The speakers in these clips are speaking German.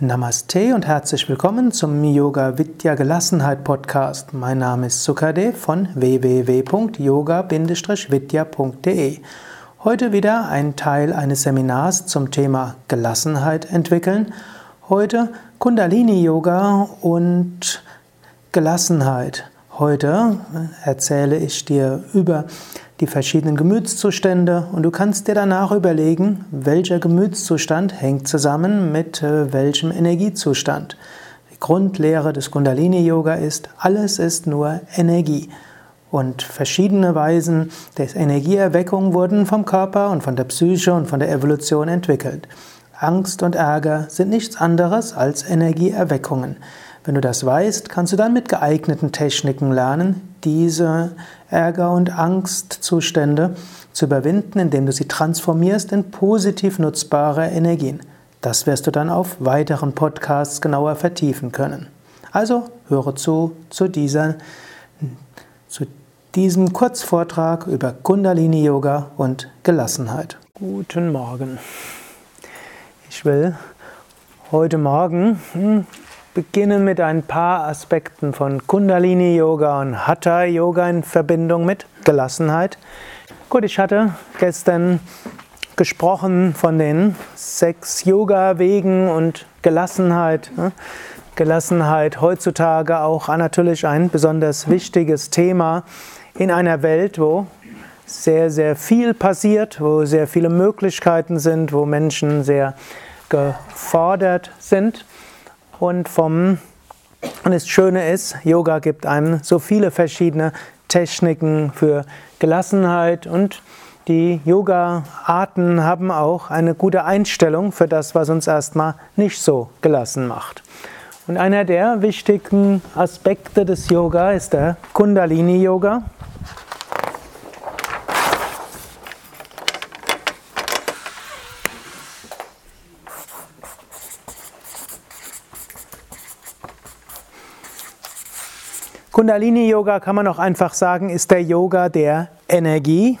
Namaste und herzlich willkommen zum Yoga Vidya Gelassenheit Podcast. Mein Name ist Sukadev von www.yoga-vidya.de. Heute wieder ein Teil eines Seminars zum Thema Gelassenheit entwickeln. Heute Kundalini Yoga und Gelassenheit. Heute erzähle ich dir über die verschiedenen Gemütszustände und du kannst dir danach überlegen, welcher Gemütszustand hängt zusammen mit äh, welchem Energiezustand. Die Grundlehre des Kundalini Yoga ist, alles ist nur Energie. Und verschiedene Weisen der Energieerweckung wurden vom Körper und von der Psyche und von der Evolution entwickelt. Angst und Ärger sind nichts anderes als Energieerweckungen. Wenn du das weißt, kannst du dann mit geeigneten Techniken lernen, diese Ärger- und Angstzustände zu überwinden, indem du sie transformierst in positiv nutzbare Energien. Das wirst du dann auf weiteren Podcasts genauer vertiefen können. Also höre zu zu, dieser, zu diesem Kurzvortrag über Kundalini Yoga und Gelassenheit. Guten Morgen. Ich will heute Morgen hm, beginnen mit ein paar Aspekten von Kundalini Yoga und Hatha Yoga in Verbindung mit Gelassenheit. Gut, ich hatte gestern gesprochen von den sechs Yoga-Wegen und Gelassenheit. Gelassenheit heutzutage auch natürlich ein besonders wichtiges Thema in einer Welt, wo sehr, sehr viel passiert, wo sehr viele Möglichkeiten sind, wo Menschen sehr gefordert sind. Und vom und das Schöne ist, Yoga gibt einem so viele verschiedene Techniken für Gelassenheit und die Yoga-Arten haben auch eine gute Einstellung für das, was uns erstmal nicht so gelassen macht. Und einer der wichtigen Aspekte des Yoga ist der Kundalini-Yoga. Kundalini Yoga kann man auch einfach sagen, ist der Yoga der Energie.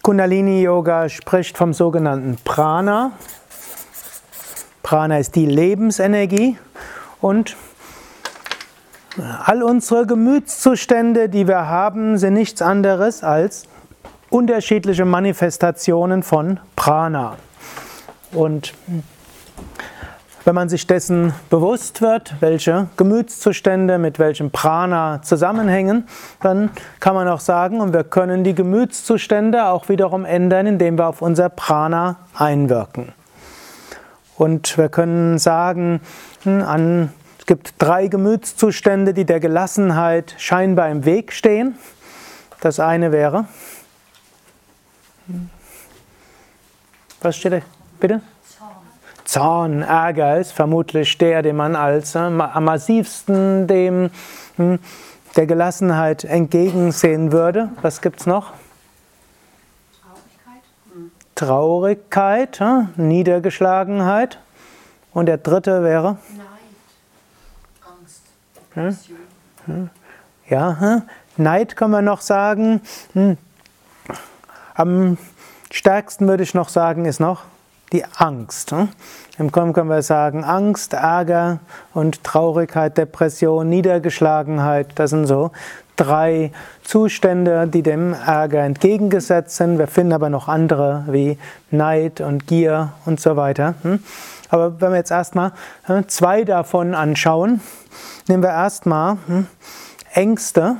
Kundalini Yoga spricht vom sogenannten Prana. Prana ist die Lebensenergie und all unsere Gemütszustände, die wir haben, sind nichts anderes als unterschiedliche Manifestationen von Prana. Und wenn man sich dessen bewusst wird, welche Gemütszustände mit welchem Prana zusammenhängen, dann kann man auch sagen, und wir können die Gemütszustände auch wiederum ändern, indem wir auf unser Prana einwirken. Und wir können sagen, hm, an, es gibt drei Gemütszustände, die der Gelassenheit scheinbar im Weg stehen. Das eine wäre, hm, was steht da? Bitte? Zorn, Ärger ist vermutlich der, den man als äh, am massivsten dem hm, der Gelassenheit entgegensehen würde. Was gibt es noch? Traurigkeit. Traurigkeit, äh, Niedergeschlagenheit. Und der dritte wäre? Neid, Angst, hm? Ja, hm? Neid kann man noch sagen. Hm. Am stärksten würde ich noch sagen, ist noch die Angst. Hm? Im Grunde können wir sagen, Angst, Ärger und Traurigkeit, Depression, Niedergeschlagenheit, das sind so drei Zustände, die dem Ärger entgegengesetzt sind. Wir finden aber noch andere wie Neid und Gier und so weiter. Hm? Aber wenn wir jetzt erstmal hm, zwei davon anschauen, nehmen wir erstmal Ängste.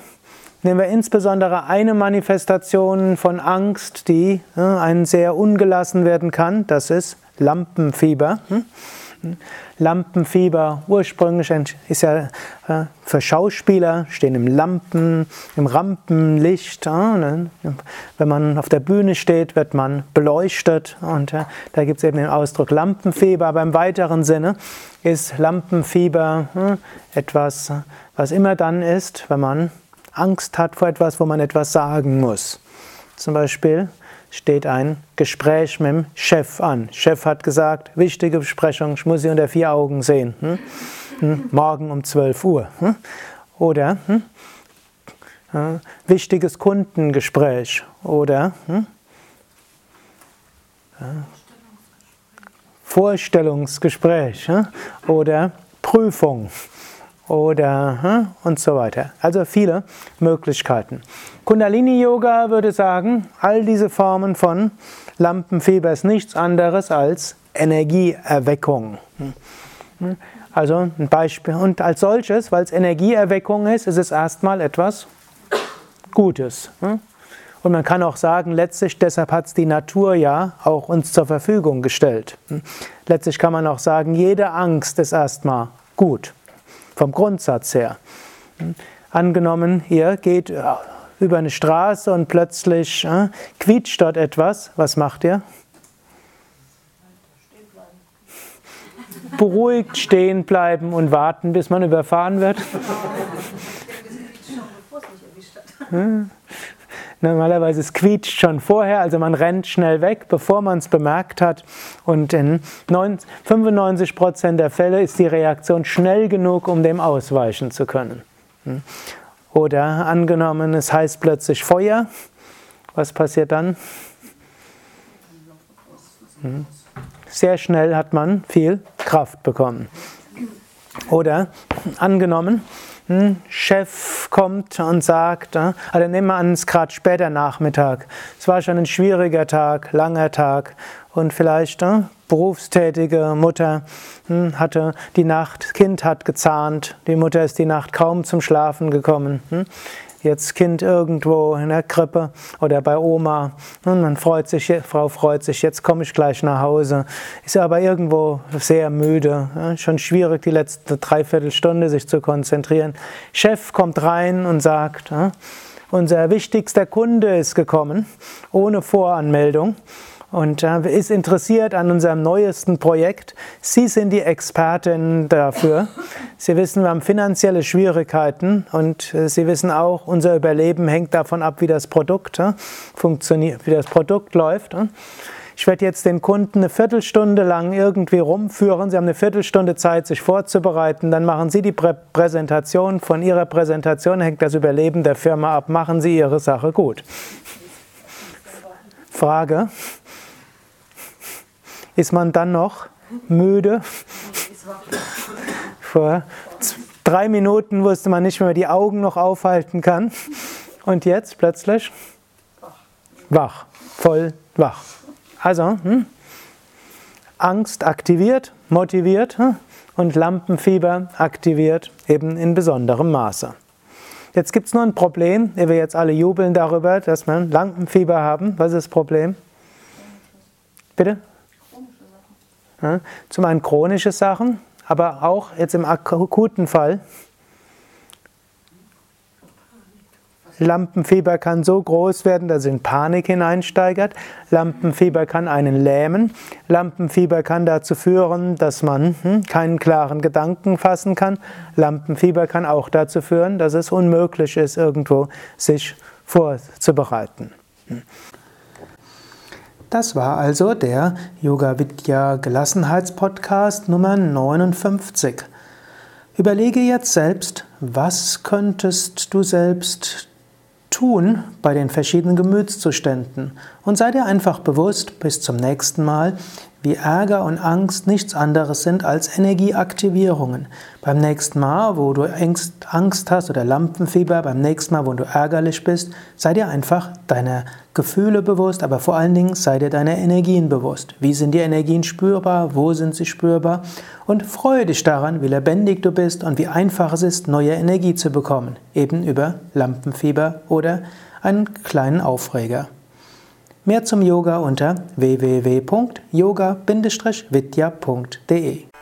Nehmen wir insbesondere eine Manifestation von Angst, die einen sehr ungelassen werden kann, das ist Lampenfieber. Hm? Lampenfieber ursprünglich ist ja für Schauspieler, stehen im Lampen, im Rampenlicht. Ne? Wenn man auf der Bühne steht, wird man beleuchtet und da gibt es eben den Ausdruck Lampenfieber, aber im weiteren Sinne ist Lampenfieber hm, etwas, was immer dann ist, wenn man Angst hat vor etwas, wo man etwas sagen muss. Zum Beispiel steht ein Gespräch mit dem Chef an. Chef hat gesagt, wichtige Besprechung, ich muss sie unter vier Augen sehen. Hm? Hm? Morgen um 12 Uhr. Hm? Oder hm? äh, wichtiges Kundengespräch. Oder äh, Vorstellungsgespräch oder Prüfung oder und so weiter. Also viele Möglichkeiten. Kundalini Yoga würde sagen, all diese Formen von Lampenfieber ist nichts anderes als Energieerweckung. Also ein Beispiel. Und als solches, weil es Energieerweckung ist, ist es erstmal etwas Gutes. Und man kann auch sagen, letztlich deshalb hat es die Natur ja auch uns zur Verfügung gestellt. Letztlich kann man auch sagen, jede Angst ist erstmal gut, vom Grundsatz her. Angenommen, ihr geht über eine Straße und plötzlich äh, quietscht dort etwas, was macht ihr? Beruhigt stehen bleiben und warten, bis man überfahren wird. Hm? Normalerweise es quietscht schon vorher, also man rennt schnell weg, bevor man es bemerkt hat. Und in 95% der Fälle ist die Reaktion schnell genug, um dem ausweichen zu können. Hm? Oder angenommen, es heißt plötzlich Feuer. Was passiert dann? Hm? Sehr schnell hat man viel Kraft bekommen. Oder angenommen, Chef kommt und sagt, also nehmen wir an, es ist gerade später Nachmittag, es war schon ein schwieriger Tag, langer Tag. Und vielleicht ne, berufstätige Mutter hm, hatte die Nacht, Kind hat gezahnt, die Mutter ist die Nacht kaum zum Schlafen gekommen. Jetzt Kind irgendwo in der Krippe oder bei Oma und man freut sich, Frau freut sich, jetzt komme ich gleich nach Hause. Ist aber irgendwo sehr müde, schon schwierig die letzte Dreiviertelstunde sich zu konzentrieren. Chef kommt rein und sagt, unser wichtigster Kunde ist gekommen, ohne Voranmeldung und ist interessiert an unserem neuesten Projekt. Sie sind die Expertin dafür. Sie wissen, wir haben finanzielle Schwierigkeiten und äh, Sie wissen auch, unser Überleben hängt davon ab, wie das Produkt äh, funktioniert, wie das Produkt läuft. Äh. Ich werde jetzt den Kunden eine Viertelstunde lang irgendwie rumführen. Sie haben eine Viertelstunde Zeit, sich vorzubereiten. Dann machen Sie die Prä Präsentation. Von Ihrer Präsentation hängt das Überleben der Firma ab. Machen Sie Ihre Sache gut. Frage. Ist man dann noch müde? Vor drei Minuten wusste man nicht mehr, die Augen noch aufhalten kann. Und jetzt plötzlich wach, voll wach. Also, hm? Angst aktiviert, motiviert hm? und Lampenfieber aktiviert eben in besonderem Maße. Jetzt gibt es nur ein Problem, wir jetzt alle jubeln darüber, dass wir Lampenfieber haben. Was ist das Problem? Bitte? Zum einen chronische Sachen, aber auch jetzt im akuten Fall. Lampenfieber kann so groß werden, dass es in Panik hineinsteigert. Lampenfieber kann einen lähmen. Lampenfieber kann dazu führen, dass man hm, keinen klaren Gedanken fassen kann. Lampenfieber kann auch dazu führen, dass es unmöglich ist, irgendwo sich vorzubereiten. Hm. Das war also der Yoga Vidya Gelassenheitspodcast Nummer 59. Überlege jetzt selbst, was könntest du selbst tun bei den verschiedenen Gemütszuständen und sei dir einfach bewusst bis zum nächsten Mal, wie Ärger und Angst nichts anderes sind als Energieaktivierungen. Beim nächsten Mal, wo du Angst hast oder Lampenfieber, beim nächsten Mal, wo du ärgerlich bist, sei dir einfach deiner Gefühle bewusst, aber vor allen Dingen sei dir deiner Energien bewusst. Wie sind die Energien spürbar? Wo sind sie spürbar? Und freue dich daran, wie lebendig du bist und wie einfach es ist, neue Energie zu bekommen. Eben über Lampenfieber oder einen kleinen Aufreger. Mehr zum Yoga unter www.yoga-vidya.de